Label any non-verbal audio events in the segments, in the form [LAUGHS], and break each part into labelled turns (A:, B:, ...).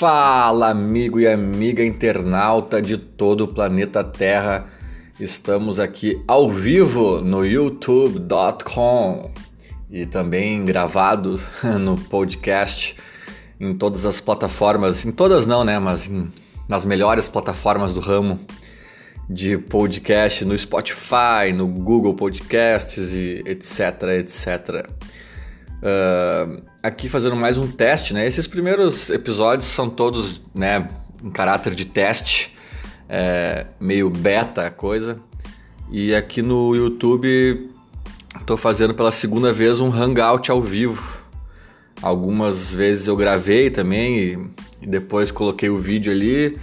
A: Fala, amigo e amiga internauta de todo o planeta Terra. Estamos aqui ao vivo no youtube.com e também gravados [LAUGHS] no podcast em todas as plataformas, em todas não, né, mas em, nas melhores plataformas do ramo de podcast, no Spotify, no Google Podcasts e etc, etc. Uh, aqui fazendo mais um teste, né? Esses primeiros episódios são todos, né, em caráter de teste, é, meio beta a coisa. E aqui no YouTube estou fazendo pela segunda vez um hangout ao vivo. Algumas vezes eu gravei também e, depois coloquei o vídeo ali.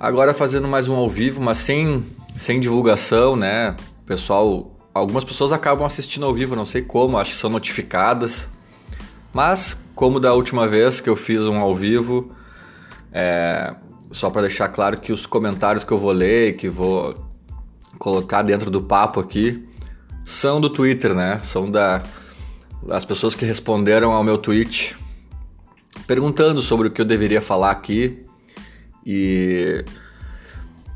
A: Agora fazendo mais um ao vivo, mas sem, sem divulgação, né? Pessoal Algumas pessoas acabam assistindo ao vivo, não sei como, acho que são notificadas. Mas, como da última vez que eu fiz um ao vivo, é, só para deixar claro que os comentários que eu vou ler, que vou colocar dentro do papo aqui, são do Twitter, né? São da, das pessoas que responderam ao meu tweet perguntando sobre o que eu deveria falar aqui. E,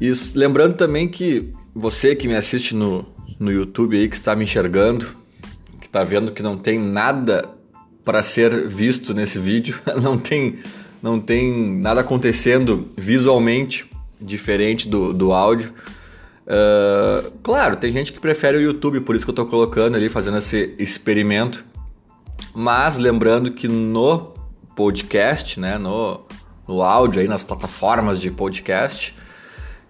A: e lembrando também que você que me assiste no, no YouTube aí que está me enxergando, que está vendo que não tem nada para ser visto nesse vídeo, [LAUGHS] não tem, não tem nada acontecendo visualmente diferente do, do áudio. Uh, claro, tem gente que prefere o YouTube, por isso que eu estou colocando ali, fazendo esse experimento. Mas lembrando que no podcast, né, no, no áudio aí nas plataformas de podcast,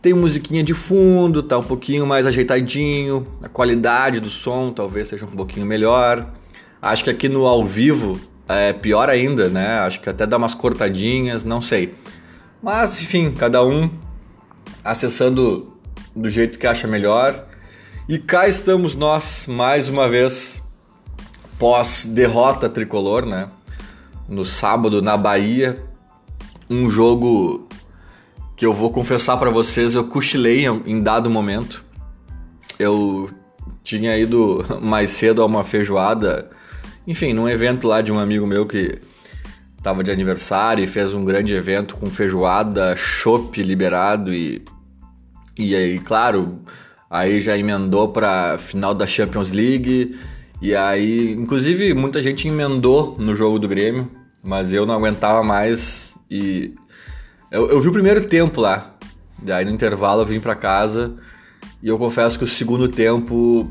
A: tem musiquinha de fundo, tá um pouquinho mais ajeitadinho, a qualidade do som talvez seja um pouquinho melhor. Acho que aqui no ao vivo é pior ainda, né? Acho que até dá umas cortadinhas, não sei. Mas enfim, cada um acessando do jeito que acha melhor. E cá estamos nós mais uma vez pós derrota tricolor, né? No sábado na Bahia, um jogo que eu vou confessar para vocês, eu cochilei em dado momento. Eu tinha ido [LAUGHS] mais cedo a uma feijoada, enfim, num evento lá de um amigo meu que tava de aniversário e fez um grande evento com feijoada, chopp liberado e e aí, claro, aí já emendou para final da Champions League e aí, inclusive, muita gente emendou no jogo do Grêmio, mas eu não aguentava mais e eu, eu vi o primeiro tempo lá. Daí no intervalo eu vim para casa e eu confesso que o segundo tempo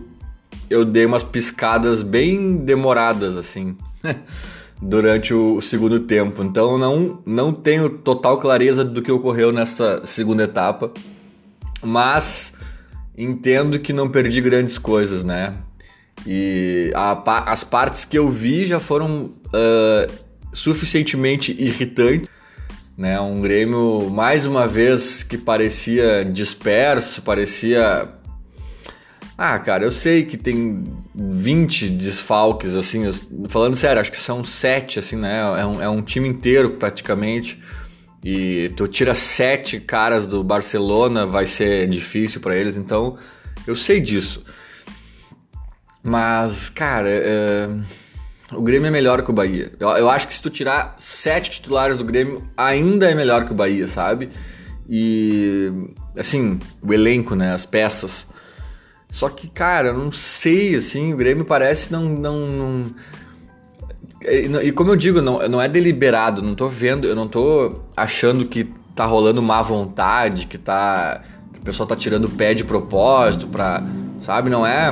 A: eu dei umas piscadas bem demoradas assim [LAUGHS] durante o segundo tempo. Então não não tenho total clareza do que ocorreu nessa segunda etapa, mas entendo que não perdi grandes coisas, né? E a, as partes que eu vi já foram uh, suficientemente irritantes né? Um Grêmio, mais uma vez, que parecia disperso, parecia. Ah, cara, eu sei que tem 20 desfalques, assim, falando sério, acho que são 7, assim, né? É um, é um time inteiro praticamente. E tu tira sete caras do Barcelona, vai ser difícil para eles, então eu sei disso. Mas, cara, é o Grêmio é melhor que o Bahia. Eu, eu, acho que se tu tirar sete titulares do Grêmio, ainda é melhor que o Bahia, sabe? E assim, o elenco, né? As peças. Só que, cara, eu não sei, assim, o Grêmio parece não. não, não... E, como eu digo, não, não é deliberado, não tô vendo, eu não tô achando que tá rolando má vontade, que tá. que o pessoal tá tirando o pé de propósito pra. Sabe? Não é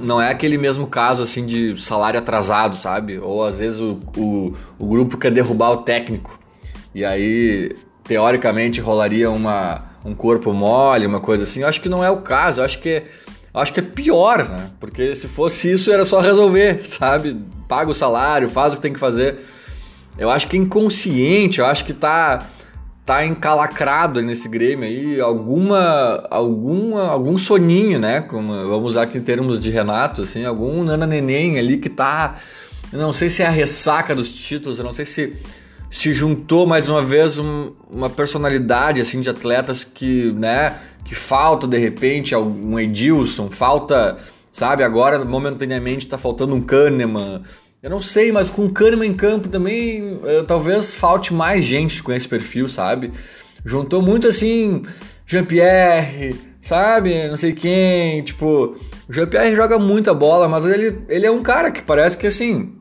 A: não é aquele mesmo caso assim de salário atrasado, sabe? Ou às vezes o, o, o grupo quer derrubar o técnico. E aí, teoricamente, rolaria uma, um corpo mole, uma coisa assim. Eu acho que não é o caso. Eu acho que é, acho que é pior, né? Porque se fosse isso, era só resolver, [LAUGHS] sabe? Paga o salário, faz o que tem que fazer. Eu acho que é inconsciente, eu acho que tá tá encalacrado nesse Grêmio aí, alguma, alguma, algum soninho, né? Como, vamos usar aqui em termos de Renato, assim, algum nana neném ali que tá, não sei se é a ressaca dos títulos, não sei se se juntou mais uma vez um, uma personalidade assim de atletas que, né, que falta de repente um Edilson, falta, sabe, agora momentaneamente tá faltando um Kahneman, Eu não sei, mas com o Kahneman em campo também, uh, talvez falte mais gente com esse perfil, sabe? Juntou muito assim, Jean-Pierre, sabe? Não sei quem, tipo, o Jean-Pierre joga muita bola, mas ele, ele é um cara que parece que assim,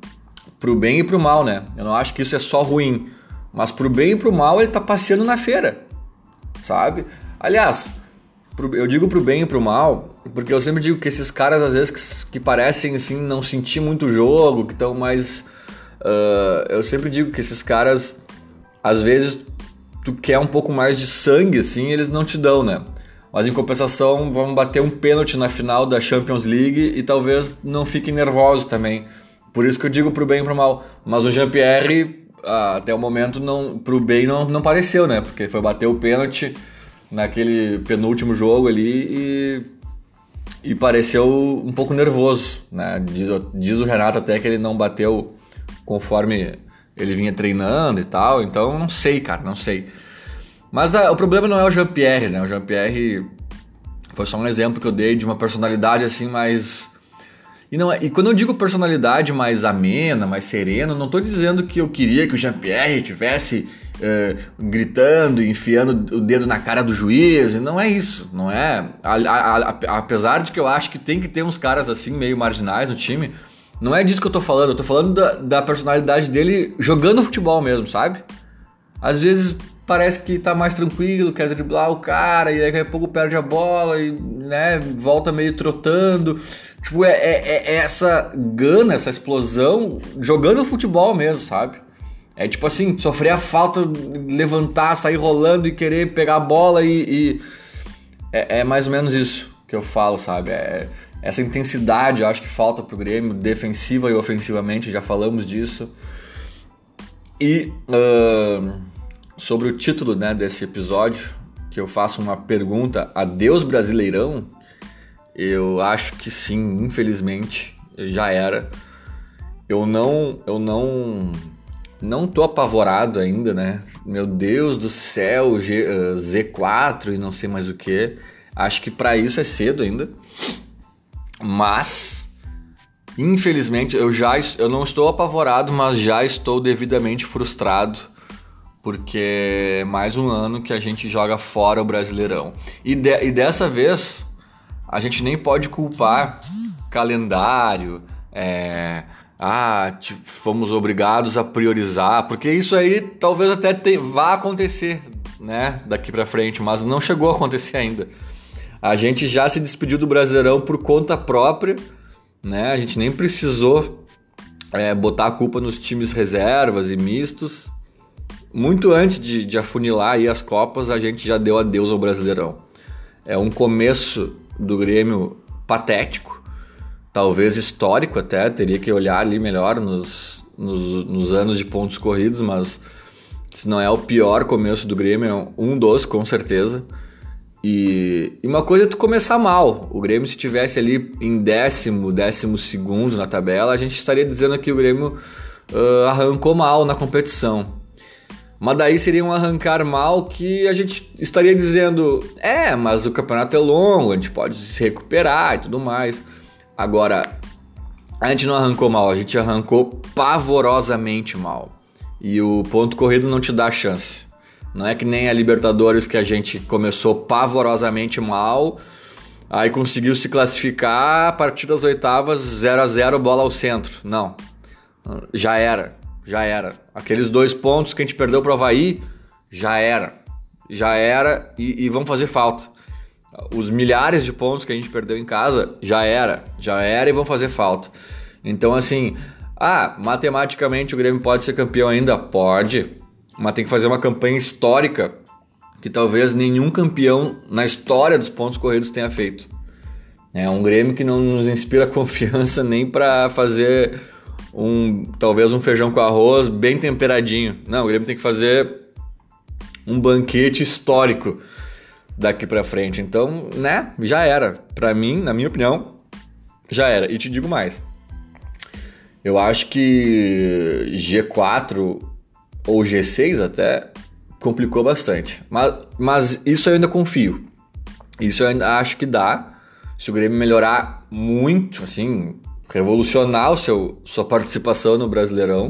A: pro bem e pro mal, né? Eu não acho que isso é só ruim, mas pro bem e pro mal ele tá passeando na feira, sabe? Aliás, eu digo pro bem e pro mal, porque eu sempre digo que esses caras às vezes que, que parecem assim não sentir muito o jogo, que estão mais. Uh, eu sempre digo que esses caras, às vezes, tu quer um pouco mais de sangue, assim, eles não te dão, né? Mas em compensação, vão bater um pênalti na final da Champions League e talvez não fiquem nervosos também. Por isso que eu digo pro bem e pro mal. Mas o Jean-Pierre, ah, até o momento, não, pro bem não, não pareceu, né? Porque foi bater o pênalti naquele penúltimo jogo ali e, e pareceu um pouco nervoso, né? Diz, diz o Renato até que ele não bateu conforme ele vinha treinando e tal, então não sei, cara, não sei. Mas a, o problema não é o Jean-Pierre, né? O Jean-Pierre foi só um exemplo que eu dei de uma personalidade assim mais e, não, é, e quando eu digo personalidade mais amena, mais serena, não estou dizendo que eu queria que o Jean-Pierre tivesse uh, gritando, enfiando o dedo na cara do juiz. Não é isso, não é. A, a, a, apesar de que eu acho que tem que ter uns caras assim meio marginais no time, não é disso que eu tô falando. Eu tô falando da, da personalidade dele jogando futebol mesmo, sabe? Às vezes parece que tá mais tranquilo, quer driblar o cara, e daqui a pouco perde a bola e né, volta meio trotando. Tipo, é, é, é essa gana, essa explosão jogando futebol mesmo, sabe? É tipo assim, sofrer a falta, levantar, sair rolando e querer pegar a bola e. e... É, é, mais ou menos isso que eu falo, sabe? É, essa intensidade eu acho que falta pro Grêmio, defensiva e ofensivamente, já falamos disso. E uh, sobre o título né, desse episódio, que eu faço uma pergunta: Adeus Brasileirão? Eu acho que sim, infelizmente, já era. Eu não. Eu não não tô apavorado ainda, né? Meu Deus do céu, G, uh, Z4 e não sei mais o que. Acho que para isso é cedo ainda. Mas infelizmente eu já eu não estou apavorado, mas já estou devidamente frustrado porque é mais um ano que a gente joga fora o Brasileirão. E, de, e dessa vez a gente nem pode culpar calendário, é, ah, fomos obrigados a priorizar, porque isso aí talvez até te, vá acontecer, né, daqui para frente, mas não chegou a acontecer ainda. A gente já se despediu do Brasileirão por conta própria, né? A gente nem precisou é, botar a culpa nos times reservas e mistos. Muito antes de, de afunilar aí as Copas, a gente já deu adeus ao Brasileirão. É um começo do Grêmio patético, talvez histórico até, teria que olhar ali melhor nos, nos, nos, anos de pontos corridos, mas se não é o pior começo do Grêmio, é um dos com certeza. E, e uma coisa é tu começar mal. O Grêmio, se estivesse ali em décimo, décimo segundo na tabela, a gente estaria dizendo que o Grêmio uh, arrancou mal na competição. Mas daí seria um arrancar mal que a gente estaria dizendo: é, mas o campeonato é longo, a gente pode se recuperar e tudo mais. Agora, a gente não arrancou mal, a gente arrancou pavorosamente mal. E o ponto corrido não te dá chance. Não é que nem a Libertadores que a gente começou pavorosamente mal, aí conseguiu se classificar a partir das oitavas 0 a 0 bola ao centro. Não. Já era, já era. Aqueles dois pontos que a gente perdeu para o Havaí, já era. Já era e, e vão fazer falta os milhares de pontos que a gente perdeu em casa, já era, já era e vão fazer falta. Então, assim, ah, matematicamente o Grêmio pode ser campeão ainda? Pode, mas tem que fazer uma campanha histórica que talvez nenhum campeão na história dos pontos corridos tenha feito. É um Grêmio que não nos inspira [LAUGHS] confiança nem para fazer um talvez um feijão com arroz bem temperadinho. Não, o Grêmio tem que fazer um banquete histórico daqui para frente. Então, né, já era. Para mim, na minha opinião, já era. E te digo mais. Eu acho que G4 ou G6 até complicou bastante. Mas, mas isso eu ainda confio. Isso eu ainda acho que dá. Se o Grêmio melhorar muito, assim, revolucionar o seu, sua participação no Brasileirão,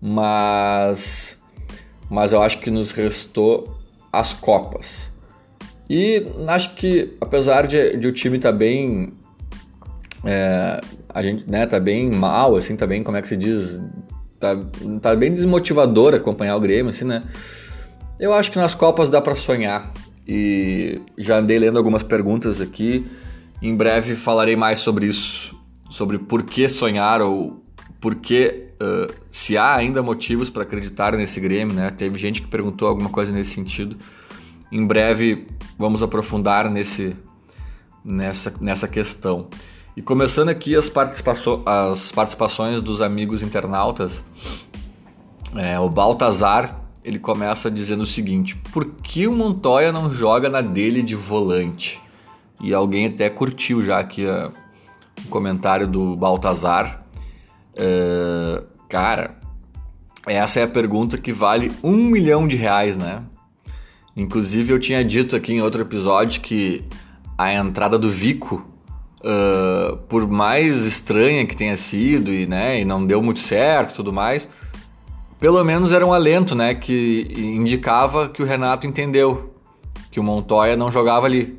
A: mas, mas eu acho que nos restou as Copas. E acho que, apesar de, de o time estar tá bem. É, a gente né, tá bem mal, assim, tá bem, como é que se diz? Tá, tá bem desmotivador acompanhar o Grêmio, assim, né? Eu acho que nas Copas dá para sonhar. E já andei lendo algumas perguntas aqui. Em breve falarei mais sobre isso, sobre por que sonhar ou por que uh, se há ainda motivos para acreditar nesse Grêmio, né? Teve gente que perguntou alguma coisa nesse sentido. Em breve vamos aprofundar nesse, nessa, nessa questão. E começando aqui as, participaço as participações dos amigos internautas, é, o Baltazar ele começa dizendo o seguinte: por que o Montoya não joga na dele de volante? E alguém até curtiu já aqui a, o comentário do Baltazar. É, cara, essa é a pergunta que vale um milhão de reais, né? Inclusive eu tinha dito aqui em outro episódio que a entrada do Vico, uh, por mais estranha que tenha sido e, né, e não deu muito certo e tudo mais, pelo menos era um alento, né, que indicava que o Renato entendeu que o Montoya não jogava ali.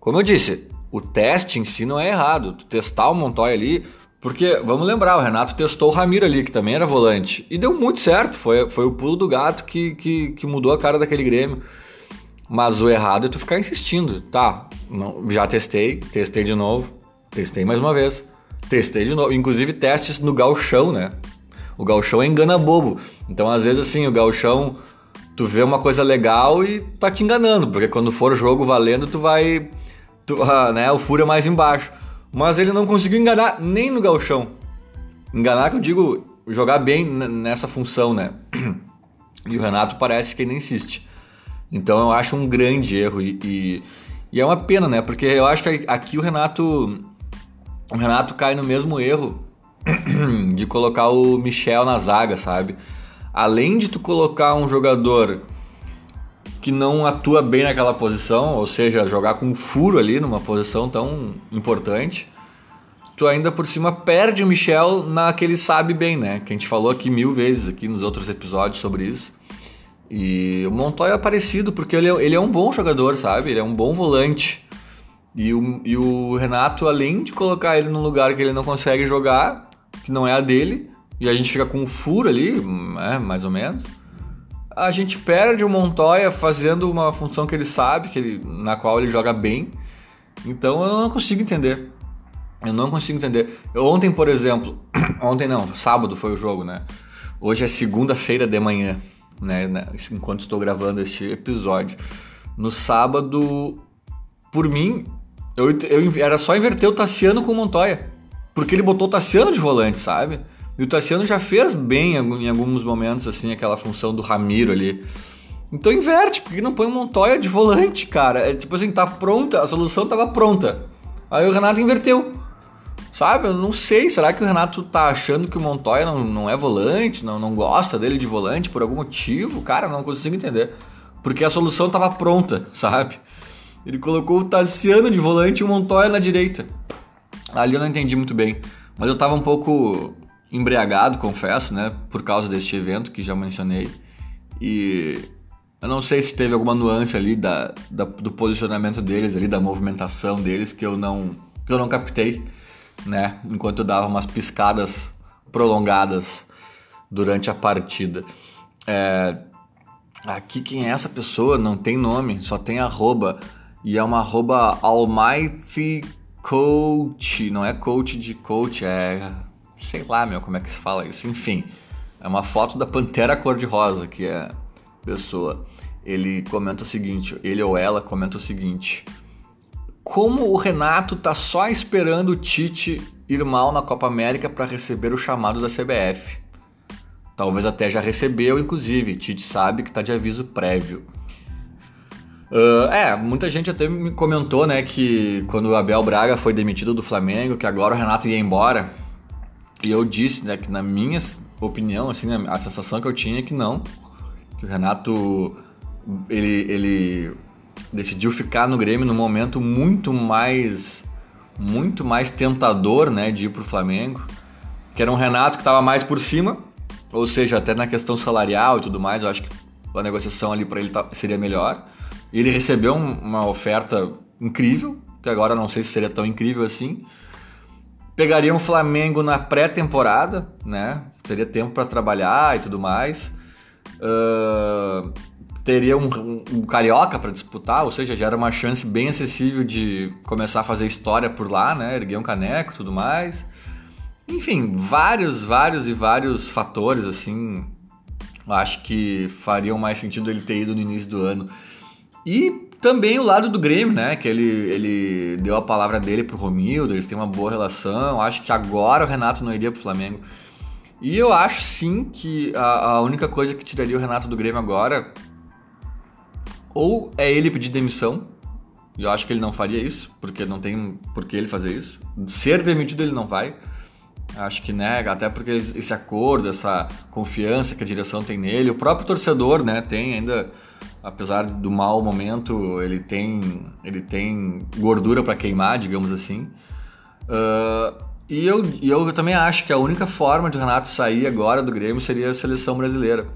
A: Como eu disse, o teste em si não é errado. Tu testar o Montoya ali, porque vamos lembrar, o Renato testou o Ramiro ali, que também era volante, e deu muito certo. Foi, foi o pulo do gato que, que, que mudou a cara daquele Grêmio. Mas o errado é tu ficar insistindo. Tá, não, já testei, testei de novo, testei mais uma vez, testei de novo. Inclusive testes no galchão, né? O galchão é engana bobo. Então, às vezes, assim, o galchão, tu vê uma coisa legal e tá te enganando, porque quando for o jogo valendo, tu vai. Tu, [LAUGHS] ah, né, o furo é mais embaixo. Mas ele não conseguiu enganar nem no galchão. Enganar, que eu digo, jogar bem nessa função, né? [CLEARS THROAT] E o Renato parece que ele insiste. Então eu acho um grande erro e, e, e, é uma pena, né? Porque eu acho que aqui o Renato o Renato cai no mesmo erro [CLEARS THROAT] de colocar o Michel na zaga, sabe? Além de tu colocar um jogador que não atua bem naquela posição, ou seja, jogar com um furo ali numa posição tão importante, tu ainda por cima perde o Michel naquele sabe bem, né? Que a gente falou aqui mil vezes aqui nos outros episódios sobre isso. E o Montoya é parecido porque ele é, ele é um bom jogador, sabe? Ele é um bom volante. E o, e o Renato, além de colocar ele num lugar que ele não consegue jogar, que não é a dele, e a gente fica com um furo ali, é, mais ou menos. A gente perde o Montoya fazendo uma função que ele sabe, que ele, na qual ele joga bem. Então eu não consigo entender. Eu não consigo entender. Eu, ontem, por exemplo, [CLEARS THROAT] ontem não, sábado foi o jogo, né? Hoje é segunda-feira de manhã, né? Enquanto estou gravando este episódio. No sábado, por mim, eu, eu era só inverter o Tassiano com o Montoya. Porque ele botou o Tassiano de volante, sabe? E o Tassiano já fez bem em alguns momentos, assim, aquela função do Ramiro ali. Então inverte, porque não põe o Montoya de volante, cara. É tipo assim, tá pronta, a solução tava pronta. Aí o Renato inverteu. Sabe? Eu não sei. Será que o Renato tá achando que o Montoya não, não é volante, não, não gosta dele de volante por algum motivo? Cara, não consigo entender. Porque a solução tava pronta, [LAUGHS] sabe? Ele colocou o Tassiano de volante e o Montoya na direita. Ali eu não entendi muito bem, mas eu estava um pouco embriagado, confesso, né, por causa deste evento que já mencionei. E eu não sei se teve alguma nuance ali da, da, do posicionamento deles ali, da movimentação deles que eu não que eu não captei, né, enquanto eu dava umas piscadas prolongadas durante a partida. É, aqui quem é essa pessoa? Não tem nome, só tem arroba. E é uma arroba Almighty coach, não é coach de coach, é sei lá, meu, como é que se fala isso? Enfim, é uma foto da pantera cor-de-rosa que é pessoa. Ele comenta o seguinte, ele ou ela comenta o seguinte: Como o Renato tá só esperando o Tite ir mal na Copa América para receber o chamado da CBF. Talvez até já recebeu, inclusive. Tite sabe que tá de aviso prévio. Uh, é, muita gente até me comentou, né, que quando o Abel Braga foi demitido do Flamengo, que agora o Renato ia embora. E eu disse, né, que na minha opinião, assim, a sensação que eu tinha é que não. Que o Renato, ele, ele decidiu ficar no Grêmio num momento muito mais muito mais tentador, né, de ir pro Flamengo, que era um Renato que estava mais por cima, ou seja, até na questão salarial e tudo mais, eu acho que a negociação ali para ele tá, seria melhor. Ele recebeu um, uma oferta incrível, que agora não sei se seria tão incrível assim. Pegaria um Flamengo na pré-temporada, né? Teria tempo para trabalhar e tudo mais. Uh, teria um, um, um carioca para disputar, ou seja, já era uma chance bem acessível de começar a fazer história por lá, né? Erguer um caneco tudo mais. Enfim, vários, vários e vários fatores, assim, acho que fariam mais sentido ele ter ido no início do ano. E também o lado do Grêmio, né? Que ele, ele deu a palavra dele pro Romildo, eles têm uma boa relação. Acho que agora o Renato não iria pro Flamengo. E eu acho sim que a, a única coisa que tiraria o Renato do Grêmio agora ou é ele pedir demissão, e eu acho que ele não faria isso, porque não tem por que ele fazer isso. Ser demitido ele não vai. Acho que nega, até porque esse acordo, essa confiança que a direção tem nele, o próprio torcedor, né, tem ainda, apesar do mau momento, ele tem, ele tem gordura para queimar, digamos assim. Uh, e eu, eu também acho que a única forma de o Renato sair agora do Grêmio seria a seleção brasileira.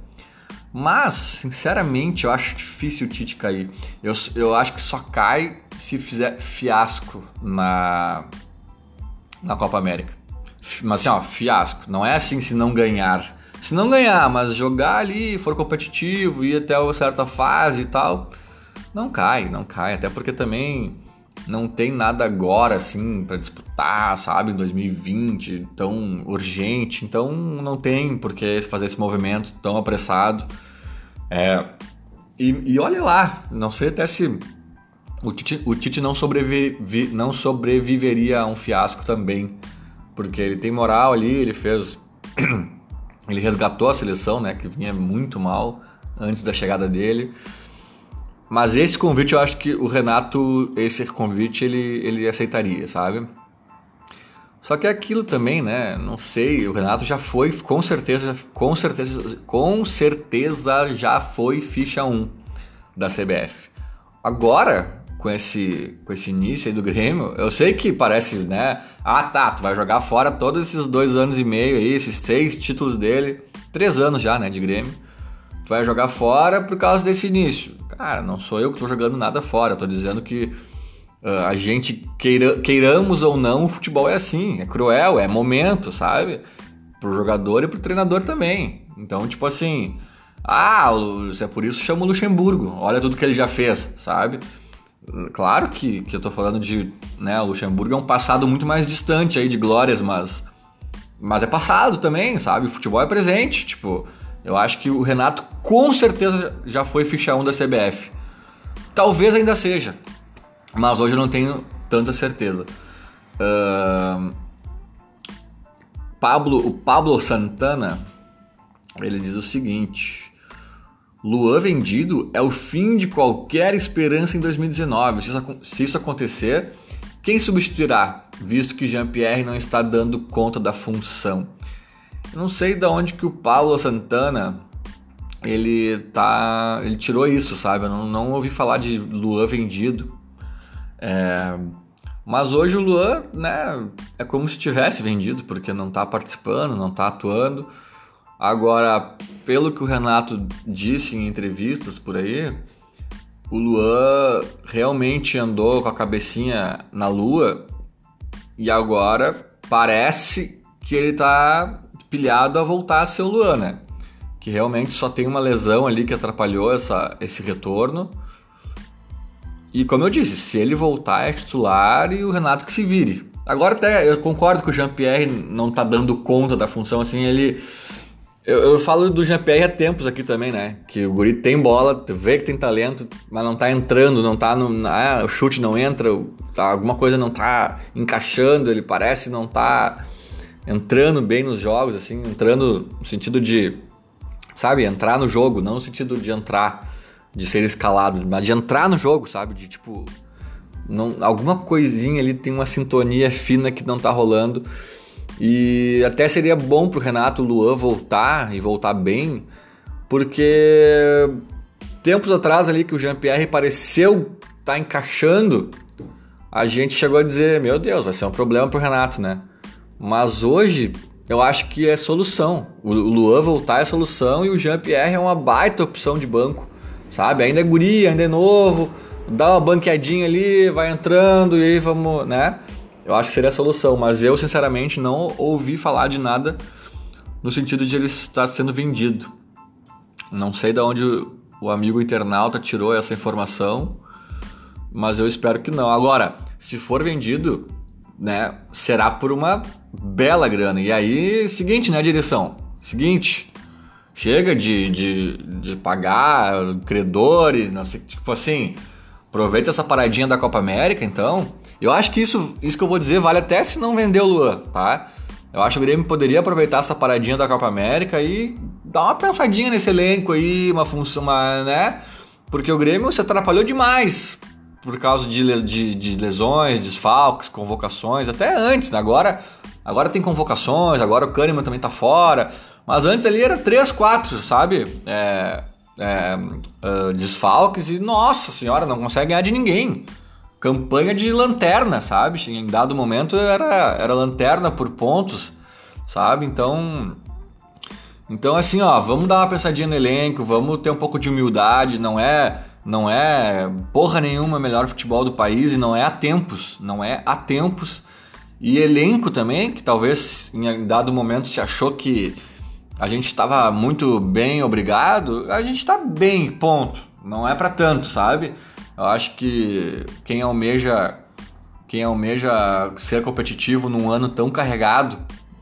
A: Mas, sinceramente, eu acho difícil o Tite cair. Eu, eu acho que só cai se fizer fiasco na, na Copa América. Mas assim, ó, fiasco. Não é assim se não ganhar. Se não ganhar, mas jogar ali, for competitivo, ir até uma certa fase e tal, não cai, não cai. Até porque também não tem nada agora assim para disputar, sabe, em 2020, tão urgente. Então não tem por que fazer esse movimento tão apressado. É, e, e olha lá, não sei até se o Tite, o Tite não, sobrevive, não sobreviveria a um fiasco também, porque ele tem moral ali, ele fez. [CLEARS THROAT] ele resgatou a seleção, né, que vinha muito mal antes da chegada dele. Mas esse convite eu acho que o Renato, esse convite ele, ele aceitaria, sabe? Só que é aquilo também, né? Não sei, o Renato já foi, com certeza, com certeza, com certeza já foi ficha 1 da CBF. Agora, com esse, com esse início aí do Grêmio, eu sei que parece, né? Ah, tá, tu vai jogar fora todos esses dois anos e meio aí, esses três títulos dele, três anos já, né, de Grêmio. Tu vai jogar fora por causa desse início. Cara, não sou eu que estou jogando nada fora. Estou dizendo que uh, a gente, queira, queiramos ou não, o futebol é assim. É cruel, é momento, sabe? Pro jogador e pro treinador também. Então, tipo assim... Ah, se é por isso chama o Luxemburgo. Olha tudo que ele já fez, sabe? Claro que, que eu tô falando de... Né, o Luxemburgo é um passado muito mais distante aí de glórias, mas... Mas é passado também, sabe? O futebol é presente, tipo... Eu acho que o Renato com certeza já foi ficha 1 da CBF. Talvez ainda seja, mas hoje eu não tenho tanta certeza. Uh, Pablo, o Pablo Santana, ele diz o seguinte: Luan vendido é o fim de qualquer esperança em 2019. Se isso, se isso acontecer, quem substituirá, visto que Jean-Pierre não está dando conta da função? Não sei de onde que o Paulo Santana ele tá, ele tirou isso, sabe? Eu não, não ouvi falar de Luan vendido. É, mas hoje o Luan, né, é como se tivesse vendido, porque não tá participando, não tá atuando. Agora, pelo que o Renato disse em entrevistas por aí, o Luan realmente andou com a cabecinha na lua e agora parece que ele tá pilhado a voltar a ser o Luan, né? Que realmente só tem uma lesão ali que atrapalhou essa, esse retorno. E como eu disse, se ele voltar é titular e o Renato que se vire. Agora até eu concordo que o Jean-Pierre não tá dando conta da função, assim, ele... Eu, eu falo do Jean-Pierre há tempos aqui também, né? Que o guri tem bola, vê que tem talento, mas não tá entrando, não tá no... Ah, o chute não entra, alguma coisa não tá encaixando, ele parece não tá entrando bem nos jogos, assim, entrando no sentido de, sabe, entrar no jogo, não no sentido de entrar, de ser escalado, mas de entrar no jogo, sabe, de tipo, não, alguma coisinha ali tem uma sintonia fina que não tá rolando. E até seria bom pro Renato Luan voltar e voltar bem, porque tempos atrás ali que o Jean-Pierre pareceu estar tá encaixando, a gente chegou a dizer, meu Deus, vai ser um problema pro Renato, né? Mas hoje eu acho que é solução. O Luan voltar é solução e o Jean-Pierre é uma baita opção de banco, sabe? Ainda é guri, ainda é novo, dá uma banqueadinha ali, vai entrando e aí vamos, né? Eu acho que seria a solução, mas eu sinceramente não ouvi falar de nada no sentido de ele estar sendo vendido. Não sei de onde o amigo internauta tirou essa informação, mas eu espero que não. Agora, se for vendido, né, será por uma bela grana. E aí, seguinte, né, direção? Seguinte, chega de, de, de pagar credores, não sei, tipo assim, aproveita essa paradinha da Copa América, então. Eu acho que isso, isso que eu vou dizer vale até se não vender o Luan, tá? Eu acho que o Grêmio poderia aproveitar essa paradinha da Copa América e dar uma pensadinha nesse elenco aí, uma função, uma, né? Porque o Grêmio se atrapalhou demais por causa de, de, de lesões, desfalques, convocações, até antes, né? Agora, agora tem convocações, agora o Kahneman também tá fora, mas antes ali era 3, 4, sabe? É, é, uh, desfalques e, nossa senhora, não consegue ganhar de ninguém. Campanha de lanterna, sabe? Em dado momento era, era lanterna por pontos, sabe? Então, então assim, ó, vamos dar uma pensadinha no elenco, vamos ter um pouco de humildade, não é não é porra nenhuma melhor futebol do país e não é há tempos, não é há tempos. E elenco também, que talvez em dado momento se achou que a gente estava muito bem, obrigado. A gente está bem, ponto. Não é para tanto, sabe? Eu acho que quem almeja quem almeja ser competitivo num ano tão carregado,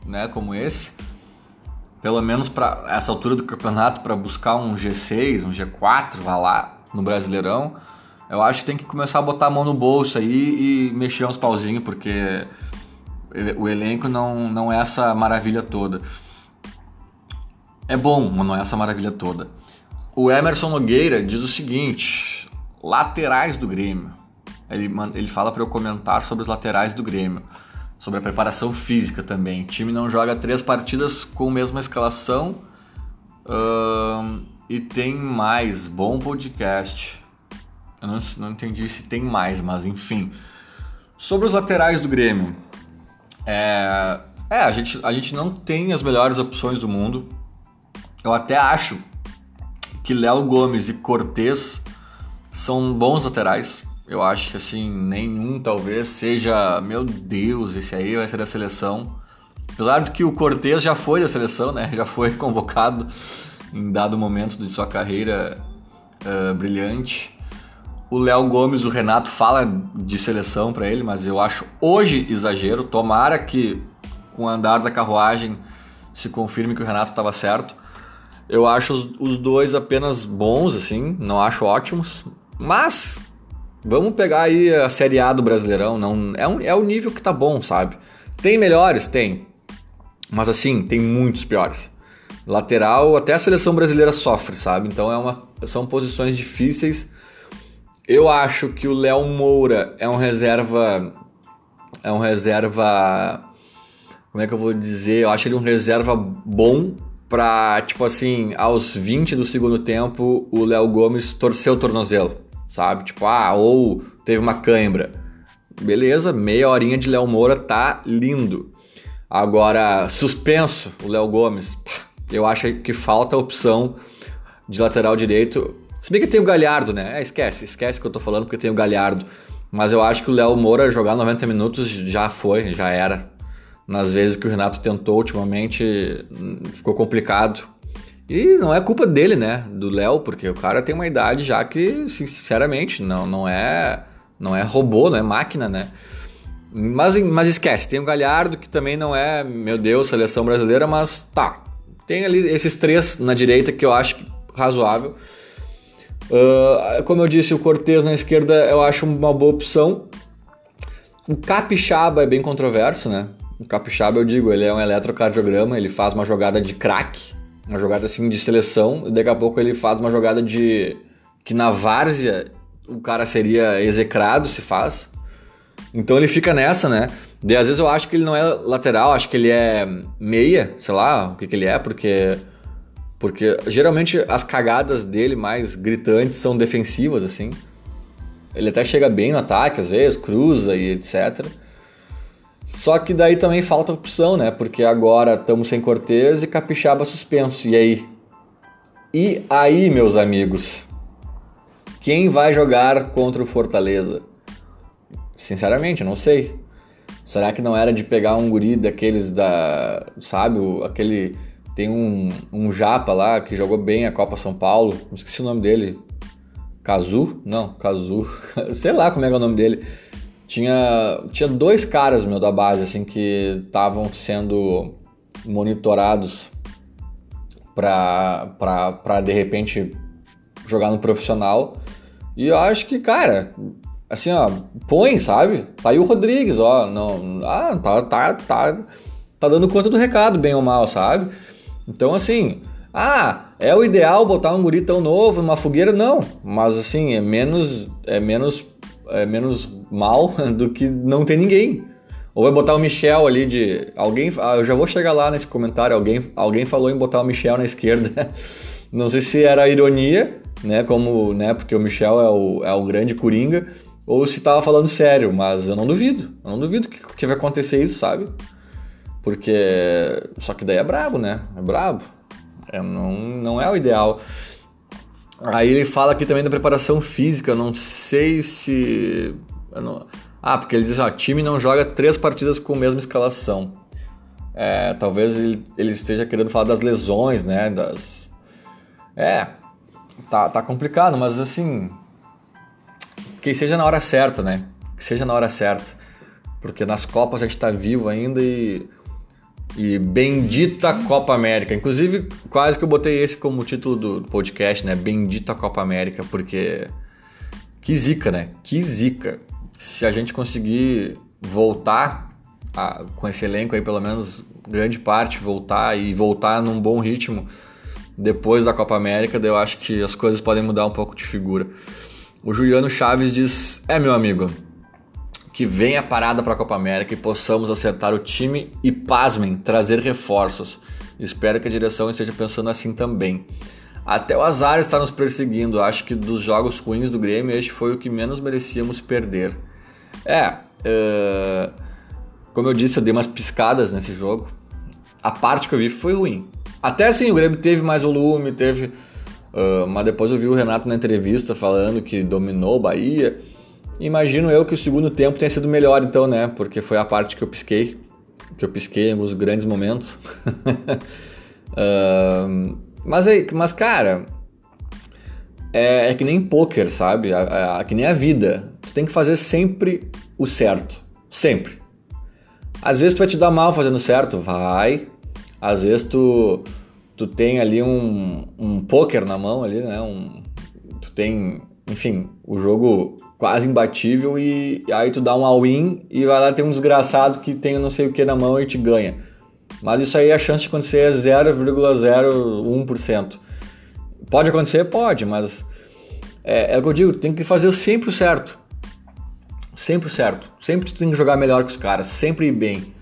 A: né, como esse, pelo menos para essa altura do campeonato para buscar um G6, um G4, vá lá, no Brasileirão, eu acho que tem que começar a botar a mão no bolso aí e mexer uns pauzinhos, porque o elenco não, não é essa maravilha toda. É bom, mas não é essa maravilha toda. O Emerson Nogueira diz o seguinte: laterais do Grêmio. Ele, ele fala para eu comentar sobre os laterais do Grêmio, sobre a preparação física também. O time não joga três partidas com a mesma escalação. Uh, e tem mais, bom podcast. Eu não, não entendi se tem mais, mas enfim. Sobre os laterais do Grêmio. É, é a, gente, a gente não tem as melhores opções do mundo. Eu até acho que Léo Gomes e Cortez são bons laterais. Eu acho que assim, nenhum talvez seja, meu Deus, esse aí vai ser da seleção. Apesar de que o Cortez já foi da seleção, né? Já foi [LAUGHS] convocado em dado momento de sua carreira uh, brilhante. O Léo Gomes, o Renato fala de seleção para ele, mas eu acho hoje exagero. Tomara que com o andar da carruagem se confirme que o Renato estava certo. Eu acho os, os, dois apenas bons, assim, não acho ótimos. Mas vamos pegar aí a Série A do Brasileirão. Não, é, um, é o nível que tá bom, sabe? Tem melhores? Tem. Mas assim, tem muitos piores. Lateral, até a seleção brasileira sofre, sabe? Então é uma, são posições difíceis. Eu acho que o Léo Moura é um reserva. É um reserva. Como é que eu vou dizer? Eu acho ele um reserva bom pra, tipo assim, aos 20 do segundo tempo, o Léo Gomes torceu o tornozelo, sabe? Tipo, ah, ou teve uma cãibra. Beleza, meia horinha de Léo Moura tá lindo. Agora, suspenso, o Léo Gomes. Pá, eu acho que falta a opção de lateral direito. Se bem que tem o Galhardo, né? É, esquece, esquece que eu tô falando porque tem o Galhardo. Mas eu acho que o Léo Moura jogar 90 minutos já foi, já era. Nas vezes que o Renato tentou ultimamente, ficou complicado. E não é culpa dele, né? Do Léo, porque o cara tem uma idade já que, sinceramente, não, não é não é robô, não é máquina, né? Mas, mas esquece, tem o Galhardo, que também não é, meu Deus, seleção brasileira, mas tá, tem ali esses três na direita que eu acho razoável. Uh, como eu disse, o Cortez na esquerda eu acho uma boa opção. O Capixaba é bem controverso, né? O Capixaba, eu digo, ele é um eletrocardiograma, ele faz uma jogada de craque, uma jogada assim de seleção, e daqui a pouco ele faz uma jogada de. que na várzea o cara seria execrado se faz. Então ele fica nessa, né? E às vezes eu acho que ele não é lateral, acho que ele é meia, sei lá o que, que ele é, porque. Porque geralmente as cagadas dele mais gritantes são defensivas, assim. Ele até chega bem no ataque, às vezes, cruza e etc. Só que daí também falta opção, né? Porque agora estamos sem Cortez e Capixaba suspenso. E aí? E aí, meus amigos? Quem vai jogar contra o Fortaleza? Sinceramente, não sei. Será que não era de pegar um guri daqueles da. Sabe? Aquele. Tem um, um japa lá que jogou bem a Copa São Paulo. Esqueci o nome dele. Cazu? Não, Cazu. [LAUGHS] Sei lá como é, é o nome dele. Tinha, tinha dois caras, meu, da base, assim, que estavam sendo monitorados pra, pra, pra, de repente, jogar no profissional. E eu acho que, cara, assim, ó, põe, sabe? Tá aí o Rodrigues, ó, não, ah, tá, tá, tá, tá dando conta do recado, bem ou mal, sabe? Então, assim, ah, é o ideal botar um guri tão novo numa fogueira? Não, mas assim, é menos, é menos, é menos mal [LAUGHS] do que não ter ninguém. Ou vai botar o Michel ali de. Alguém. Ah, eu já vou chegar lá nesse comentário. Alguém, alguém falou em botar o Michel na esquerda. [LAUGHS] Não sei se era ironia, né? Como, né? Porque o Michel é o, é o grande coringa ou se tava falando sério, mas eu não duvido. Eu não duvido que, que vai acontecer isso, sabe? Porque. Só que daí é brabo, né? É brabo. É, não, não é o ideal. Aí ele fala aqui também da preparação física. Não sei se. Não... Ah, porque ele diz: ó, time não joga três partidas com a mesma escalação. É, talvez ele, ele esteja querendo falar das lesões, né? Das... É, tá, tá complicado, mas assim, que seja na hora certa, né? Que seja na hora certa. Porque nas Copas a gente tá vivo ainda e. E bendita Copa América. Inclusive, quase que eu botei esse como título do podcast, né? Bendita Copa América, porque. Que zica, né? Que zica. Se a gente conseguir voltar a, com esse elenco aí, pelo menos grande parte, voltar e voltar num bom ritmo depois da Copa América, eu acho que as coisas podem mudar um pouco de figura. O Juliano Chaves diz: É, meu amigo, que venha parada para a Copa América e possamos acertar o time e, pasmem, trazer reforços. Espero que a direção esteja pensando assim também. Até o azar está nos perseguindo. Acho que dos jogos ruins do Grêmio, este foi o que menos merecíamos perder. É, uh, como eu disse, eu dei umas piscadas nesse jogo. A parte que eu vi foi ruim. Até assim, o Grêmio teve mais volume, teve Uh, mas depois eu vi o Renato na entrevista falando que dominou o Bahia. Imagino eu que o segundo tempo tenha sido melhor, então, né? Porque foi a parte que eu pisquei, que eu pisquei alguns grandes momentos. uh, [LAUGHS] mas, aí, mas, cara, é, é, que nem poker, sabe? É, é, que nem a vida. Tu tem que fazer sempre o certo. Sempre. Às vezes tu vai te dar mal fazendo certo, vai. Às vezes tu tu tem ali um, um poker na mão ali, né? Um, tu tem, enfim, o jogo quase imbatível e, e aí tu dá um all-in e vai lá ter um desgraçado que tem não sei o que na mão e te ganha. Mas isso aí a chance de acontecer é 0,01%. Pode acontecer? Pode, mas é, é o que eu digo, tem que fazer sempre o certo. Sempre o certo. Sempre tu tem que jogar melhor que os caras, sempre ir bem.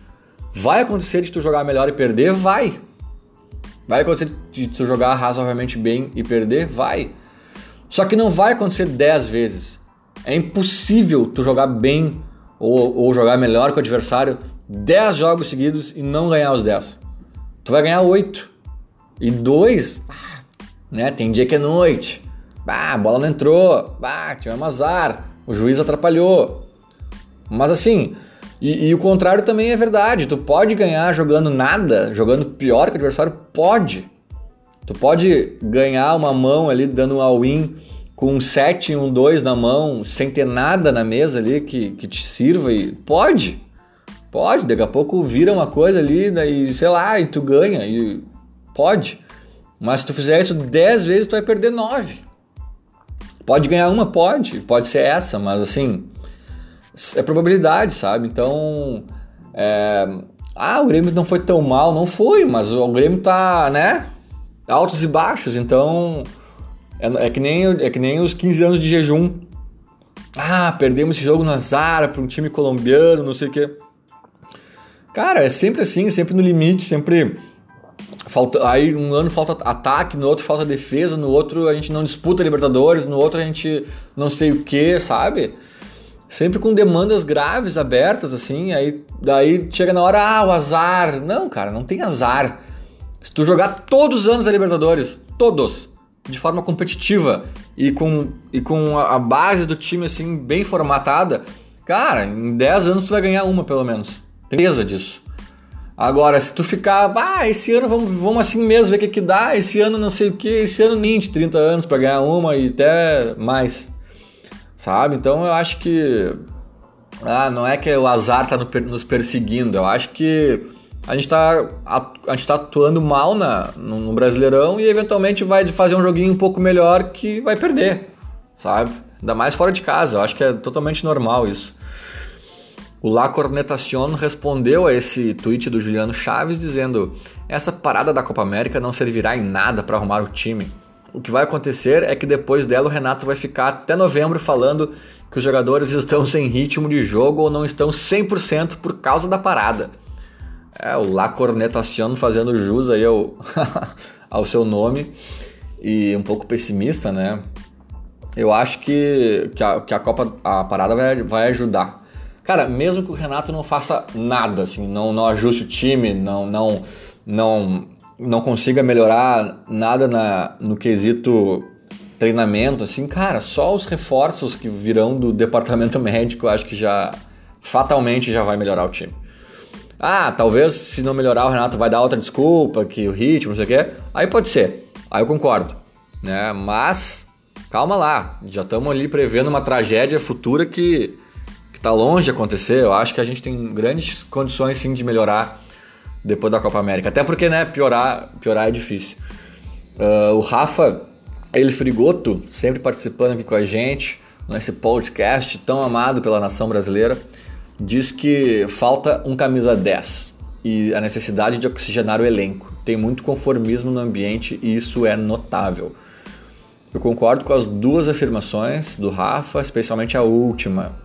A: Vai acontecer de tu jogar melhor e perder? Vai. Vai acontecer de tu jogar razoavelmente bem e perder? Vai. Só que não vai acontecer 10 vezes. É impossível tu jogar bem ou, ou jogar melhor que o adversário 10 jogos seguidos e não ganhar os 10. Tu vai ganhar 8. E 2, né? Tem dia que é noite. Bah, a bola não entrou. Bah, tivemos azar. O juiz atrapalhou. Mas assim, e, e, o contrário também é verdade. Tu pode ganhar jogando nada, jogando pior que o adversário, pode. Tu pode ganhar uma mão ali dando um all-in com um 7 e um 2 na mão, sem ter nada na mesa ali que, que te sirva e pode. Pode, daqui a pouco vira uma coisa ali, daí, sei lá, e tu ganha, e pode. Mas se tu fizer isso 10 vezes, tu vai perder 9. Pode ganhar uma, pode, pode ser essa, mas assim, é probabilidade, sabe? Então, é... ah, o Grêmio não foi tão mal, não foi, mas o Grêmio tá, né? Altos e baixos, então é, é que, nem, é que nem os 15 anos de jejum. Ah, perdemos esse jogo na Zara para um time colombiano, não sei o quê. Cara, é sempre assim, sempre no limite, sempre falta, aí um ano falta ataque, no outro falta defesa, no outro a gente não disputa Libertadores, no outro a gente não sei o que, sabe? Sempre com demandas graves abertas, assim, aí daí chega na hora, ah, o azar. Não, cara, não tem azar. Se tu jogar todos os anos a Libertadores, todos, de forma competitiva e com, e com a base do time assim bem formatada, cara, em 10 anos tu vai ganhar uma pelo menos. Tem certeza disso. Agora, se tu ficar, ah, esse ano vamos, vamos assim mesmo, ver o que, que dá, esse ano não sei o que, esse ano 20, 30 anos para ganhar uma e até mais. Sabe? Então eu acho que. Ah, não é que o azar tá nos perseguindo, eu acho que a gente está a gente tá atuando mal na, no, no Brasileirão e eventualmente vai fazer um joguinho um pouco melhor que vai perder, sabe? Ainda mais fora de casa, eu acho que é totalmente normal isso. O La Cornetacion respondeu a esse tweet do Juliano Chaves dizendo: Essa parada da Copa América não servirá em nada para arrumar o time. O que vai acontecer é que depois dela o Renato vai ficar até novembro falando que os jogadores estão [LAUGHS] sem ritmo de jogo ou não estão 100% por causa da parada. É, o La Cornetacion fazendo jus aí ao, [LAUGHS] ao seu nome e um pouco pessimista, né? Eu acho que, que, a, que a Copa, a parada vai, vai ajudar. Cara, mesmo que o Renato não faça nada, assim, não, não ajuste o time, não, não, não, não consiga melhorar nada na, no quesito treinamento, assim, cara, só os reforços que virão do departamento [LAUGHS] médico, eu acho que já fatalmente já vai melhorar o time. Ah, talvez se não melhorar o Renato vai dar outra desculpa, que o ritmo, não sei o quê. Aí pode ser. Aí eu concordo, né? Mas calma lá, já estamos ali prevendo uma tragédia futura que está longe de acontecer. Eu acho que a gente tem grandes condições sim de melhorar depois da Copa América. Até porque, né, piorar, piorar é difícil. Uh, o Rafa, ele frigoto, sempre participando aqui com a gente nesse podcast tão amado pela nação brasileira, diz que falta um camisa 10 e a necessidade de oxigenar o elenco. Tem muito conformismo no ambiente e isso é notável. Eu concordo com as duas afirmações do Rafa, especialmente a última.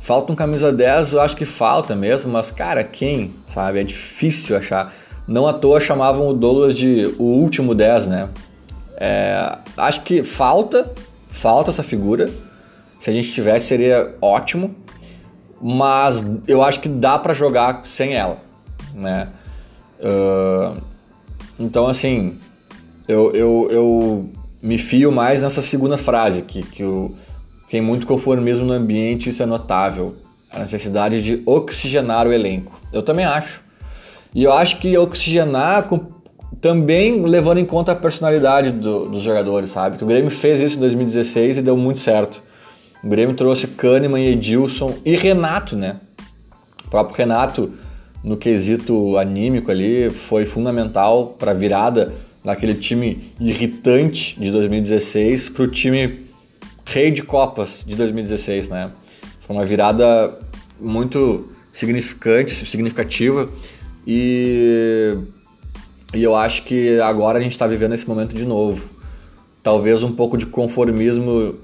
A: Falta um camisa 10, eu acho que falta mesmo, mas cara, quem, sabe? É difícil achar. Não à toa chamavam o Douglas de o último 10, né? É, acho que falta, falta essa figura. Se a gente tivesse seria ótimo, mas eu acho que dá para jogar sem ela, né? Uh, então assim, eu, eu, eu me fio mais nessa segunda frase que, que o tem muito conformismo no ambiente, isso é notável. A necessidade de oxigenar o elenco. Eu também acho. E eu acho que oxigenar com, também levando em conta a personalidade do, dos jogadores, sabe? Que o Grêmio fez isso em 2016 e deu muito certo. O Grêmio trouxe Kahneman e Edilson e Renato, né? O próprio Renato, no quesito anímico ali, foi fundamental para a virada daquele time irritante de 2016 para o time rei de Copas de 2016, né? Foi uma virada muito significante, significativa e, e eu acho que agora a gente está vivendo esse momento de novo. Talvez um pouco de conformismo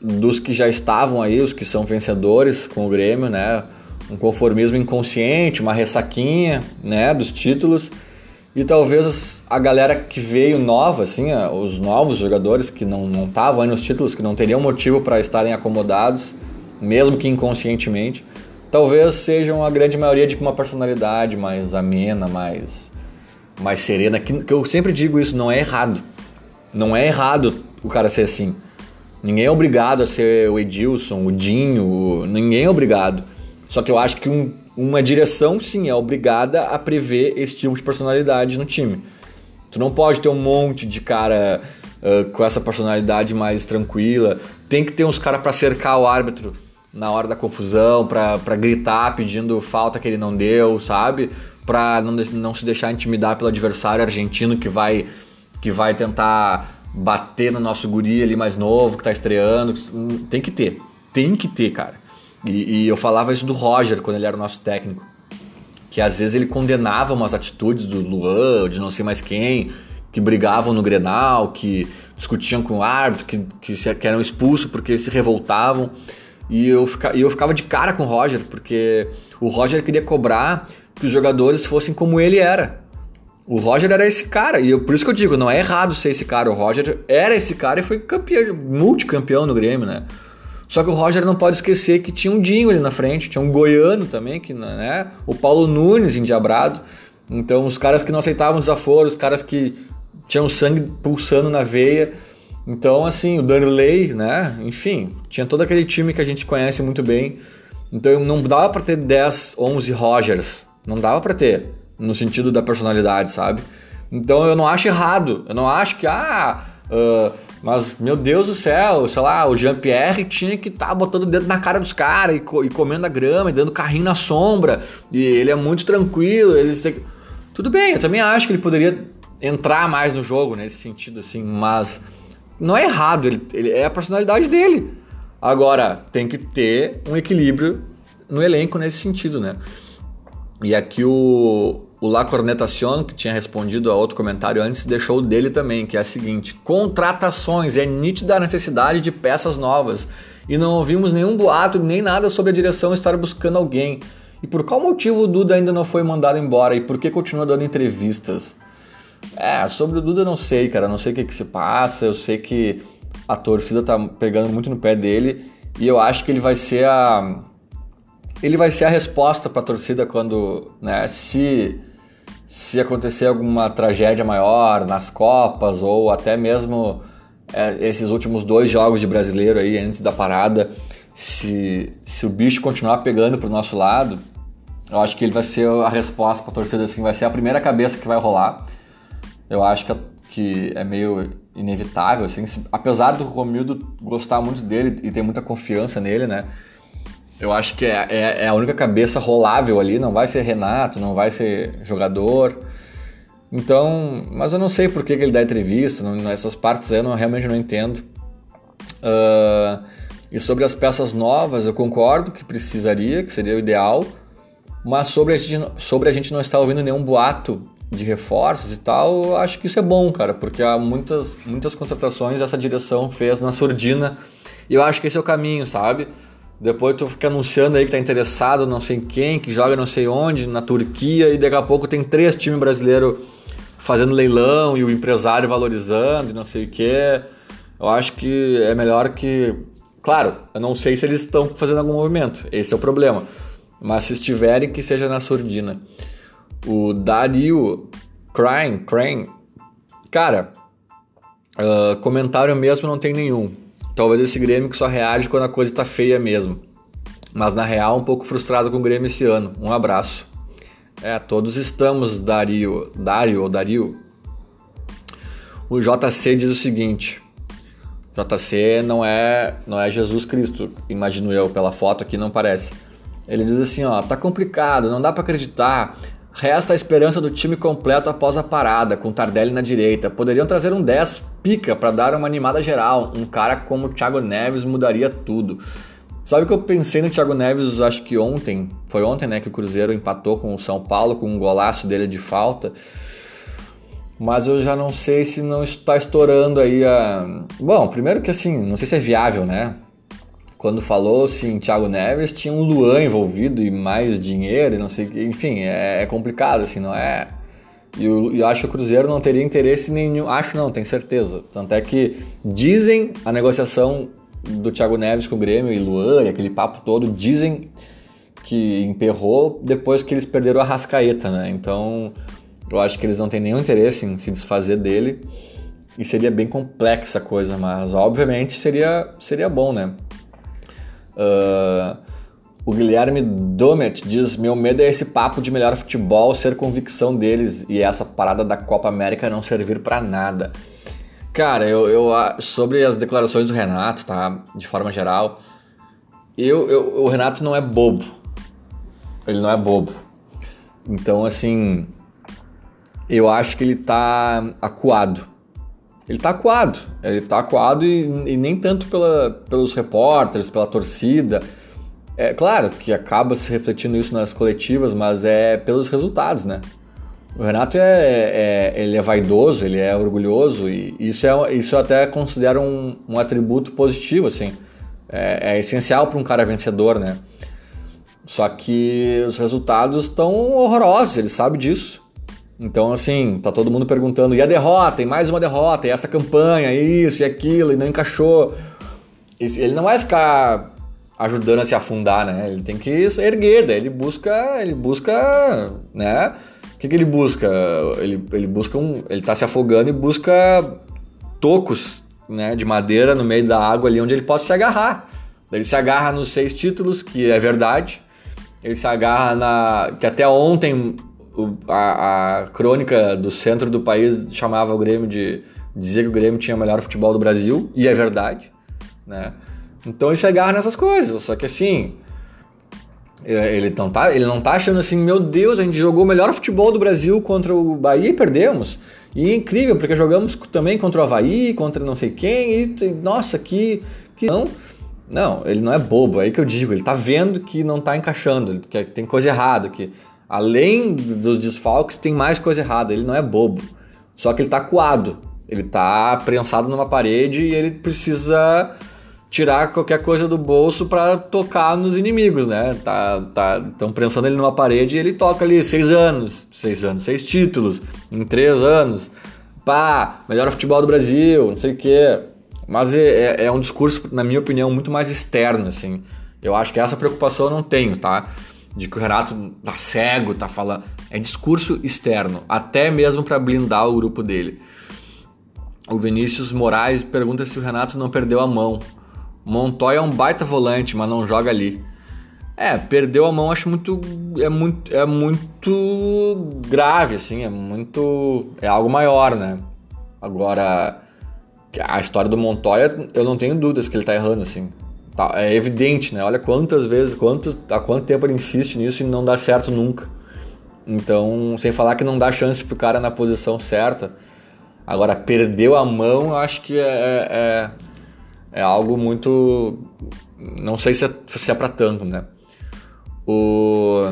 A: dos que já estavam aí, os que são vencedores com o Grêmio, né? Um conformismo inconsciente, uma ressaquinha, né, dos títulos e talvez a galera que veio nova, assim, os novos jogadores que não estavam nos títulos, que não teriam motivo para estarem acomodados, mesmo que inconscientemente, talvez sejam a grande maioria de uma personalidade mais amena, mais, mais serena. Que, que eu sempre digo isso, não é errado. Não é errado o cara ser assim. Ninguém é obrigado a ser o Edilson, o Dinho, ninguém é obrigado. Só que eu acho que um uma direção, sim, é obrigada a prever esse tipo de personalidade no time. Tu não pode ter um monte de cara uh, com essa personalidade mais tranquila. Tem que ter uns caras para cercar o árbitro na hora da confusão, para gritar pedindo falta que ele não deu, sabe? Para não, não se deixar intimidar pelo adversário argentino que vai, que vai tentar bater no nosso guri ali mais novo, que tá estreando. Tem que ter. Tem que ter, cara. E, e, eu falava isso do Roger quando ele era o nosso técnico. Que às vezes ele condenava umas atitudes do Luan, de não sei mais quem, que brigavam no Grenal, que discutiam com o árbitro, que, que, se, que eram expulsos porque se revoltavam. E eu, fica, e eu ficava de cara com o Roger, porque o Roger queria cobrar que os jogadores fossem como ele era. O Roger era esse cara, e eu, por isso que eu digo, não é errado ser esse cara. O Roger era esse cara e foi campeão, multicampeão no Grêmio, né? Só que o Roger não pode esquecer que tinha um Dinho ali na frente, tinha um goiano também, que, né? O Paulo Nunes endiabrado. Então, os caras que não aceitavam desaforo, os caras que tinham sangue pulsando na veia. Então, assim, o Darley, né? Enfim, tinha todo aquele time que a gente conhece muito bem. Então, não dava para ter 10, 11 Rogers. Não dava para ter no sentido da personalidade, sabe? Então eu não acho errado, eu não acho que, ah, uh, mas meu Deus do céu, sei lá, o Jean-Pierre tinha que estar tá botando o dedo na cara dos caras e, co e, comendo a grama e dando carrinho na sombra, e ele é muito tranquilo, ele... Tudo bem, eu também acho que ele poderia entrar mais no jogo nesse sentido, assim, mas não é errado, ele, ele é a personalidade dele. Agora, tem que ter um equilíbrio no elenco nesse sentido, né? E aqui o, o La Cornetacion, que tinha respondido a outro comentário antes, deixou dele também, que é a seguinte: contratações, é nítida a necessidade de peças novas. E não ouvimos nenhum boato nem nada sobre a direção estar buscando alguém. E por qual motivo o Duda ainda não foi mandado embora? E por que continua dando entrevistas? É, sobre o Duda não sei, cara. Não sei o que, que se passa. Eu sei que a torcida tá pegando muito no pé dele. E eu acho que ele vai ser a ele vai ser a resposta para a torcida quando, né, se se acontecer alguma tragédia maior nas copas ou até mesmo é, esses últimos dois jogos de brasileiro aí antes da parada, se, se o bicho continuar pegando pro nosso lado, eu acho que ele vai ser a resposta para a torcida assim, vai ser a primeira cabeça que vai rolar. Eu acho que, que é meio inevitável assim, se, apesar do Romildo gostar muito dele e ter muita confiança nele, né? Eu acho que é, é, é, a única cabeça rolável ali, não vai ser Renato, não vai ser jogador. Então, mas eu não sei por que, que ele dá entrevista, não, nessas partes eu não, realmente não entendo. Uh, e sobre as peças novas, eu concordo que precisaria, que seria o ideal, mas sobre a gente, sobre a gente não estar ouvindo nenhum boato de reforços e tal, eu acho que isso é bom, cara, porque há muitas, muitas contratações essa direção fez na surdina e eu acho que esse é o caminho, sabe? Depois tu fica anunciando aí que tá interessado, não sei quem, que joga não sei onde, na Turquia, e daqui a pouco tem três times brasileiros fazendo leilão e o empresário valorizando e não sei o que. Eu acho que é melhor que. Claro, eu não sei se eles estão fazendo algum movimento, esse é o problema. Mas se estiverem, que seja na surdina. O Dario Crane, Crane, cara, uh, comentário mesmo não tem nenhum. Talvez esse Grêmio que só reage quando a coisa tá feia mesmo. Mas na real, um pouco frustrado com o Grêmio esse ano. Um abraço. É, todos estamos, Dario. Dario ou Dario? O JC diz o seguinte: JC não é, não é Jesus Cristo, imagino eu, pela foto aqui não parece. Ele diz assim, ó, tá complicado, não dá para acreditar. Resta a esperança do time completo após a parada, com Tardelli na direita. Poderiam trazer um 10 pica para dar uma animada geral. Um cara como o Thiago Neves mudaria tudo. Sabe que eu pensei no Thiago Neves, acho que ontem, foi ontem, né, que o Cruzeiro empatou com o São Paulo com um golaço dele de falta. Mas eu já não sei se não está estourando aí a. Bom, primeiro que assim, não sei se é viável, né? Quando falou-se em Thiago Neves, tinha um Luan envolvido e mais dinheiro e não sei. Enfim, é, é, complicado, assim, não é. E eu, eu, acho que o Cruzeiro não teria interesse nenhum. Acho não, tenho certeza. Tanto é que dizem a negociação do Thiago Neves com o Grêmio e Luan e aquele papo todo, dizem que emperrou depois que eles perderam a Rascaeta, né? Então eu acho que eles não têm nenhum interesse em se desfazer dele. E seria bem complexa a coisa, mas obviamente seria, seria bom, né? Uh, o Guilherme Domet diz: Meu medo é esse papo de melhor futebol ser convicção deles e essa parada da Copa América não servir para nada. Cara, eu, eu, sobre as declarações do Renato, tá? De forma geral, eu, eu, o Renato não é bobo. Ele não é bobo. Então, assim, eu acho que ele tá acuado. Ele tá acuado. Ele tá acuado e, e nem tanto pela, pelos repórteres, pela torcida. É claro que acaba se refletindo isso nas coletivas, mas é pelos resultados, né? O Renato é, é, ele é vaidoso, ele é orgulhoso e isso, é, isso eu até considero um, um atributo positivo, assim. É, é essencial para um cara vencedor, né? Só que os resultados estão horrorosos, ele sabe disso. Então, assim, tá todo mundo perguntando, e a derrota, e mais uma derrota, e essa campanha, isso e aquilo, e não encaixou. Ele não vai ficar ajudando a se afundar, né? Ele tem que erguer, daí ele busca, ele busca, né? O que, que ele busca? Ele, ele busca um, ele tá se afogando e busca tocos, né, de madeira no meio da água ali onde ele possa se agarrar. Daí ele se agarra nos seis títulos, que é verdade. Ele se agarra na que até ontem o, a, a, crônica do centro do país chamava o Grêmio de dizer que o Grêmio tinha o melhor futebol do Brasil e é verdade, né? Então ele se agarra nessas coisas, só que assim, é, ele não, tá, ele não tá achando assim, meu Deus, a gente jogou o melhor futebol do Brasil contra o Bahia e perdemos. E é incrível, porque jogamos também contra o Havaí, contra não sei quem, e nossa, que, que não. Não, ele não é bobo, é aí que eu digo, ele tá vendo que não tá encaixando, que tem coisa errada, que além dos desfalques tem mais coisa errada, ele não é bobo. Só que ele tá coado, ele tá prensado numa parede e ele precisa tirar qualquer coisa do bolso para tocar nos inimigos, né? Tá, tá, estão prensando ele numa parede e ele toca ali seis anos, seis anos, seis títulos em três anos. Pá, melhor futebol do Brasil, não sei o quê. Mas é, é, é um discurso, na minha opinião, muito mais externo, assim. Eu acho que essa preocupação eu não tenho, tá? De que o Renato tá cego, tá falando. É discurso externo, até mesmo para blindar o grupo dele. O Vinícius Moraes pergunta se o Renato não perdeu a mão. Montoya é um baita volante, mas não joga ali. É, perdeu a mão, acho muito é muito é muito grave assim, é muito é algo maior, né? Agora a história do Montoya, eu não tenho dúvidas que ele tá errando assim. Tá, é evidente, né? Olha quantas vezes, quanto, há quanto tempo ele insiste nisso e não dá certo nunca. Então, sem falar que não dá chance pro cara na posição certa. Agora, perdeu a mão, acho que é, é, é é algo muito. Não sei se é, se é para tanto, né? O...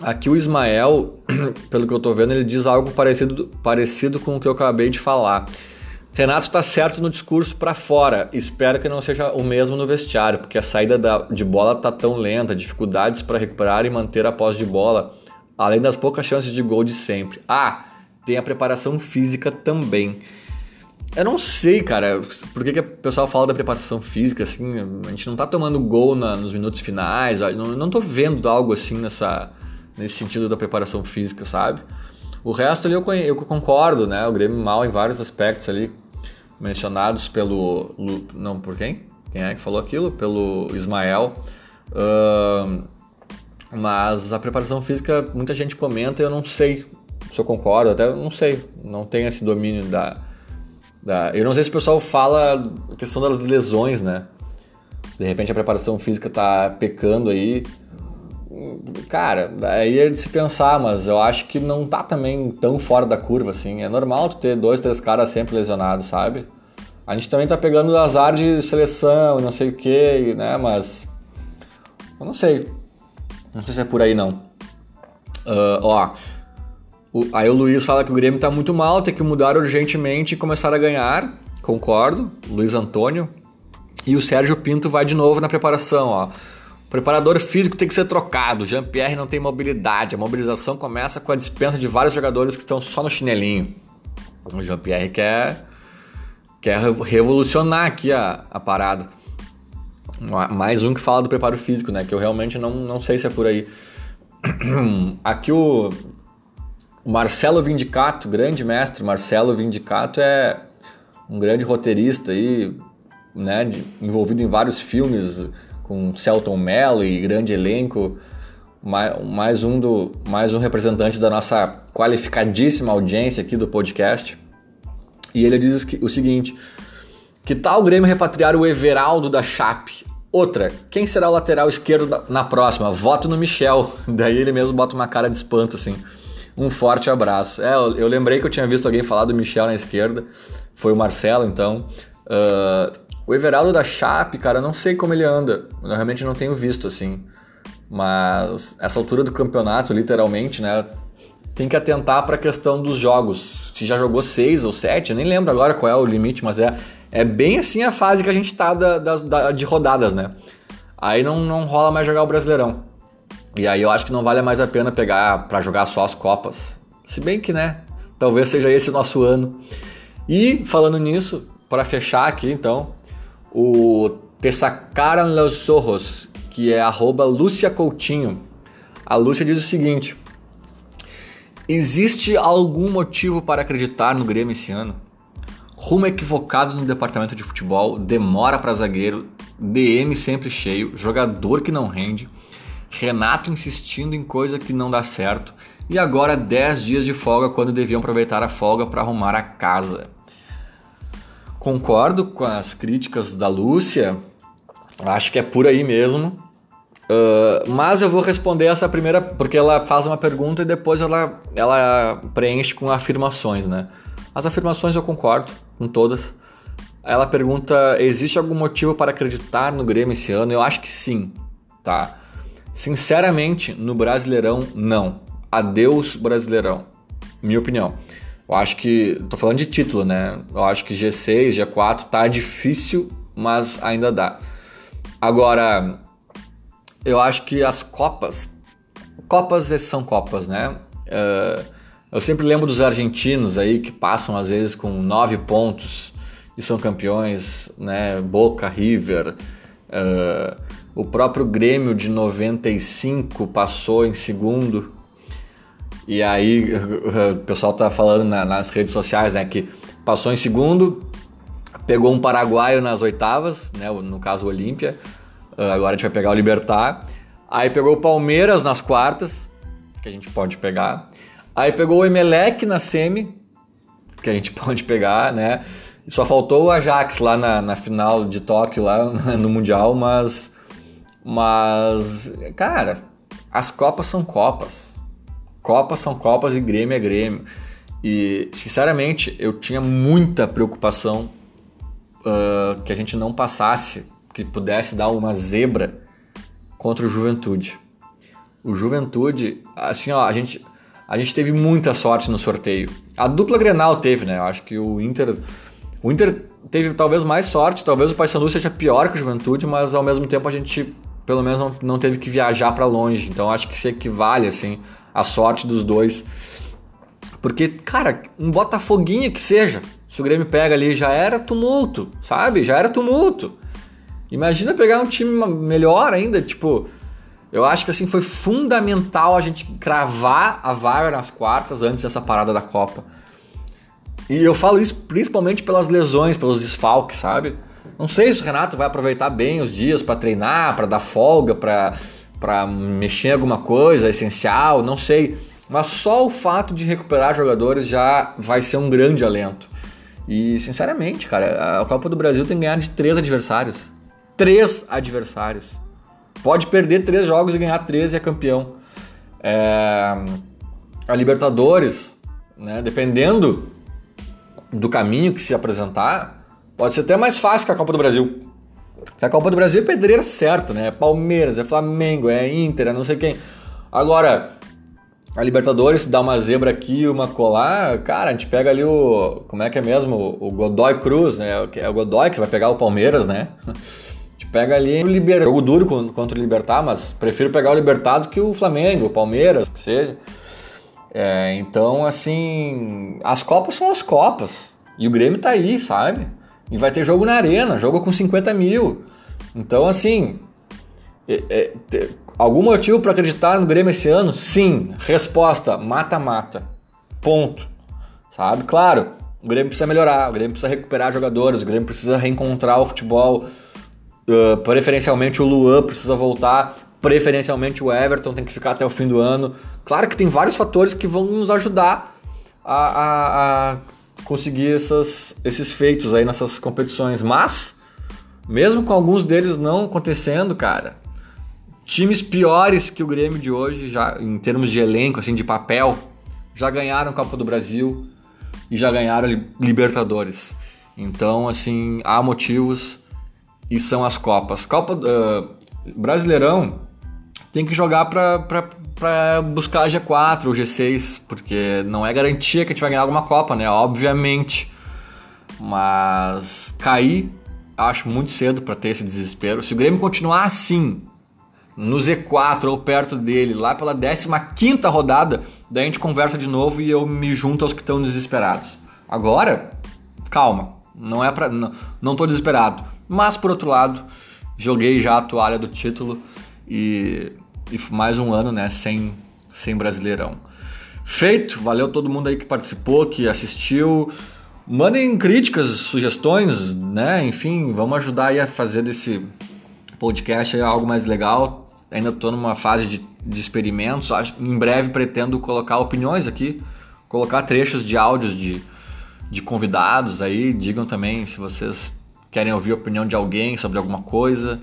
A: Aqui o Ismael, [CLEARS THROAT] pelo que eu tô vendo, ele diz algo parecido, parecido com o que eu acabei de falar. Renato está certo no discurso para fora. Espero que não seja o mesmo no vestiário, porque a saída da, de bola tá tão lenta, dificuldades para recuperar e manter a posse de bola, além das poucas chances de gol de sempre. Ah, tem a preparação física também. Eu não sei, cara, por que, que o pessoal fala da preparação física, assim, a gente não tá tomando gol na, nos minutos finais, não, não tô vendo algo assim nessa, nesse sentido da preparação física, sabe? O resto ali eu, eu concordo, né? O Grêmio mal em vários aspectos ali, mencionados pelo. Não, por quem? Quem é que falou aquilo? Pelo Ismael. Uh, mas a preparação física, muita gente comenta eu não sei se eu concordo, até não sei, não tenho esse domínio da eu não sei se o pessoal fala a questão das lesões, né? De repente a preparação física tá pecando aí. Cara, aí é de se pensar, mas eu acho que não tá também tão fora da curva assim. É normal tu ter dois, três caras sempre lesionados, sabe? A gente também tá pegando azar de seleção e não sei o que, né? Mas. Eu não sei. Não sei se é por aí não. Uh, ó, o, aí o Luiz fala que o Grêmio está muito mal, tem que mudar urgentemente e começar a ganhar. Concordo, Luiz Antônio. E o Sérgio Pinto vai de novo na preparação, ó. Preparador físico tem que ser trocado. Jean-Pierre não tem mobilidade. A mobilização começa com a dispensa de vários jogadores que estão só no chinelinho. O Jean-Pierre quer, quer revolucionar aqui a, a parada. Mais um que fala do preparo físico, né? Que eu realmente não, não sei se é por aí. [CLEARS THROAT] Aqui o o Marcelo Vindicato, grande mestre Marcelo Vindicato, é um grande roteirista aí, né, envolvido em vários filmes com Celton Mello e grande elenco, mais um, do, mais um representante da nossa qualificadíssima audiência aqui do podcast. E ele diz o seguinte: que tal o Grêmio repatriar o Everaldo da Chape? Outra, quem será o lateral esquerdo na próxima? Voto no Michel. [LAUGHS] Daí ele mesmo bota uma cara de espanto assim. Um forte abraço. É, eu, eu, lembrei que eu tinha visto alguém falar do Michel na esquerda. Foi o Marcelo, então. Uh, o Everaldo da Chape, cara, não sei como ele anda. Eu realmente não tenho visto, assim. Mas essa altura do campeonato, literalmente, né? Tem que atentar para a questão dos jogos. Se já jogou seis ou sete, eu nem lembro agora qual é o limite, mas é, é bem assim a fase que a gente tá da, da, da de rodadas, né? Aí não, não rola mais jogar o Brasileirão. E aí eu acho que não vale mais a pena pegar para jogar só as Copas, Se bem que, né? Talvez seja esse o nosso ano. E falando nisso, para fechar aqui então, o Te Sacaram los Ojos, que é arroba Lúcia Coutinho. A Lúcia diz o seguinte: Existe algum motivo para acreditar no Grêmio esse ano? Rumo equivocado no departamento de futebol, demora para zagueiro, DM sempre cheio, jogador que não rende, Renato insistindo em coisa que não dá certo e agora 10 dias de folga quando deviam aproveitar a folga para arrumar a casa. Concordo com as críticas da Lúcia, acho que é por aí mesmo. Uh, mas eu vou responder essa primeira, porque ela faz uma pergunta e depois ela, ela preenche com afirmações, né? As afirmações eu concordo com todas. Ela pergunta: existe algum motivo para acreditar no Grêmio esse ano? Eu acho que sim, tá? Sinceramente, no Brasileirão, não. Adeus, Brasileirão. Minha opinião. Eu acho que. tô falando de título, né? Eu acho que G6, G4 tá difícil, mas ainda dá. Agora, eu acho que as Copas. Copas são Copas, né? Uh, eu sempre lembro dos argentinos aí que passam às vezes com nove pontos e são campeões, né? Boca, River. Uh, o próprio Grêmio de 95 passou em segundo. E aí o pessoal tá falando na, nas redes sociais, né, que passou em segundo, pegou um paraguaio nas oitavas, né, no caso o Olímpia. Uh, agora a gente vai pegar o Libertar. Aí pegou o Palmeiras nas quartas, que a gente pode pegar. Aí pegou o Emelec na semi, que a gente [LAUGHS] pode pegar, né? Só faltou o Ajax lá na, na final de Tóquio, lá [LAUGHS] no Mundial, mas. Mas. Cara, as Copas são Copas. Copas são Copas e Grêmio é Grêmio. E, sinceramente, eu tinha muita preocupação uh, que a gente não passasse, que pudesse dar uma zebra contra o Juventude. O Juventude, assim, ó, a gente a gente teve muita sorte no sorteio. A dupla Grenal teve, né? Eu acho que o Inter. O Inter teve talvez mais sorte, talvez o Paysandu seja pior que o Juventude, mas ao mesmo tempo a gente pelo menos não, não teve que viajar para longe. Então acho que se equivale assim a sorte dos dois. Porque, cara, um Botafoguinho que seja, se o Grêmio pega ali, já era tumulto, sabe? Já era tumulto. Imagina pegar um time melhor ainda, tipo, eu acho que assim foi fundamental a gente cravar a vaga nas quartas antes dessa parada da Copa. E eu falo isso principalmente pelas lesões, pelos desfalques, sabe? Não sei se o Renato vai aproveitar bem os dias para treinar, para dar folga, para para mexer em alguma coisa essencial, não sei. Mas só o fato de recuperar jogadores já vai ser um grande alento. E sinceramente, cara, a Copa do Brasil tem que ganhar de três adversários. Três adversários. Pode perder três jogos e ganhar três e é campeão. É... A Libertadores, né, dependendo do caminho que se apresentar, pode ser até mais fácil que a Copa do Brasil. Porque a Copa do Brasil é pedreira certa, né? É Palmeiras, é Flamengo, é Inter, é não sei quem. Agora, a Libertadores dá uma zebra aqui, uma colar, cara, a gente pega ali o. Como é que é mesmo? O Godoy Cruz, né? É o Godoy que vai pegar o Palmeiras, né? pega ali o Liber... jogo duro contra o Libertar, mas prefiro pegar o Libertar do que o Flamengo, o Palmeiras, que seja. É, então, assim, as Copas são as Copas. E o Grêmio tá aí, sabe? E vai ter jogo na arena, jogo com 50 mil. Então, assim, é, é, algum motivo para acreditar no Grêmio esse ano? Sim. Resposta: mata-mata. Ponto. Sabe? Claro, o Grêmio precisa melhorar, o Grêmio precisa recuperar jogadores, o Grêmio precisa reencontrar o futebol Uh, preferencialmente o Luan precisa voltar, preferencialmente o Everton tem que ficar até o fim do ano. Claro que tem vários fatores que vão nos ajudar a, a, a conseguir essas, esses feitos aí nessas competições, mas mesmo com alguns deles não acontecendo, cara, times piores que o Grêmio de hoje, já em termos de elenco, assim, de papel, já ganharam Copa do Brasil e já ganharam Libertadores. Então, assim, há motivos e são as Copas. Copa uh, Brasileirão tem que jogar para buscar G4 ou G6, porque não é garantia que a gente vai ganhar alguma Copa, né? Obviamente. Mas cair, acho muito cedo para ter esse desespero. Se o Grêmio continuar assim, no Z4 ou perto dele, lá pela 15 rodada, daí a gente conversa de novo e eu me junto aos que estão desesperados. Agora, calma, não é para não, tô desesperado, mas por outro lado, joguei já a toalha do título e, e mais um ano, né, sem sem Brasileirão. Feito, valeu todo mundo aí que participou, que assistiu. Mandem críticas, sugestões, né? Enfim, vamos ajudar aí a fazer desse podcast algo mais legal. Ainda estou numa fase de, de experimentos. Em breve pretendo colocar opiniões aqui, colocar trechos de áudios de, de convidados aí. Digam também se vocês querem ouvir a opinião de alguém sobre alguma coisa.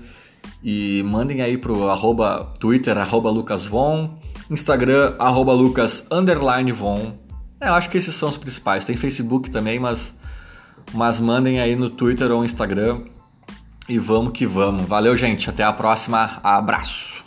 A: E mandem aí pro arroba Twitter, arroba LucasVon, Instagram, arroba Lucas Von. É, eu acho que esses são os principais. Tem Facebook também, mas, mas mandem aí no Twitter ou Instagram. E vamos que vamos. Valeu, gente. Até a próxima. Abraço.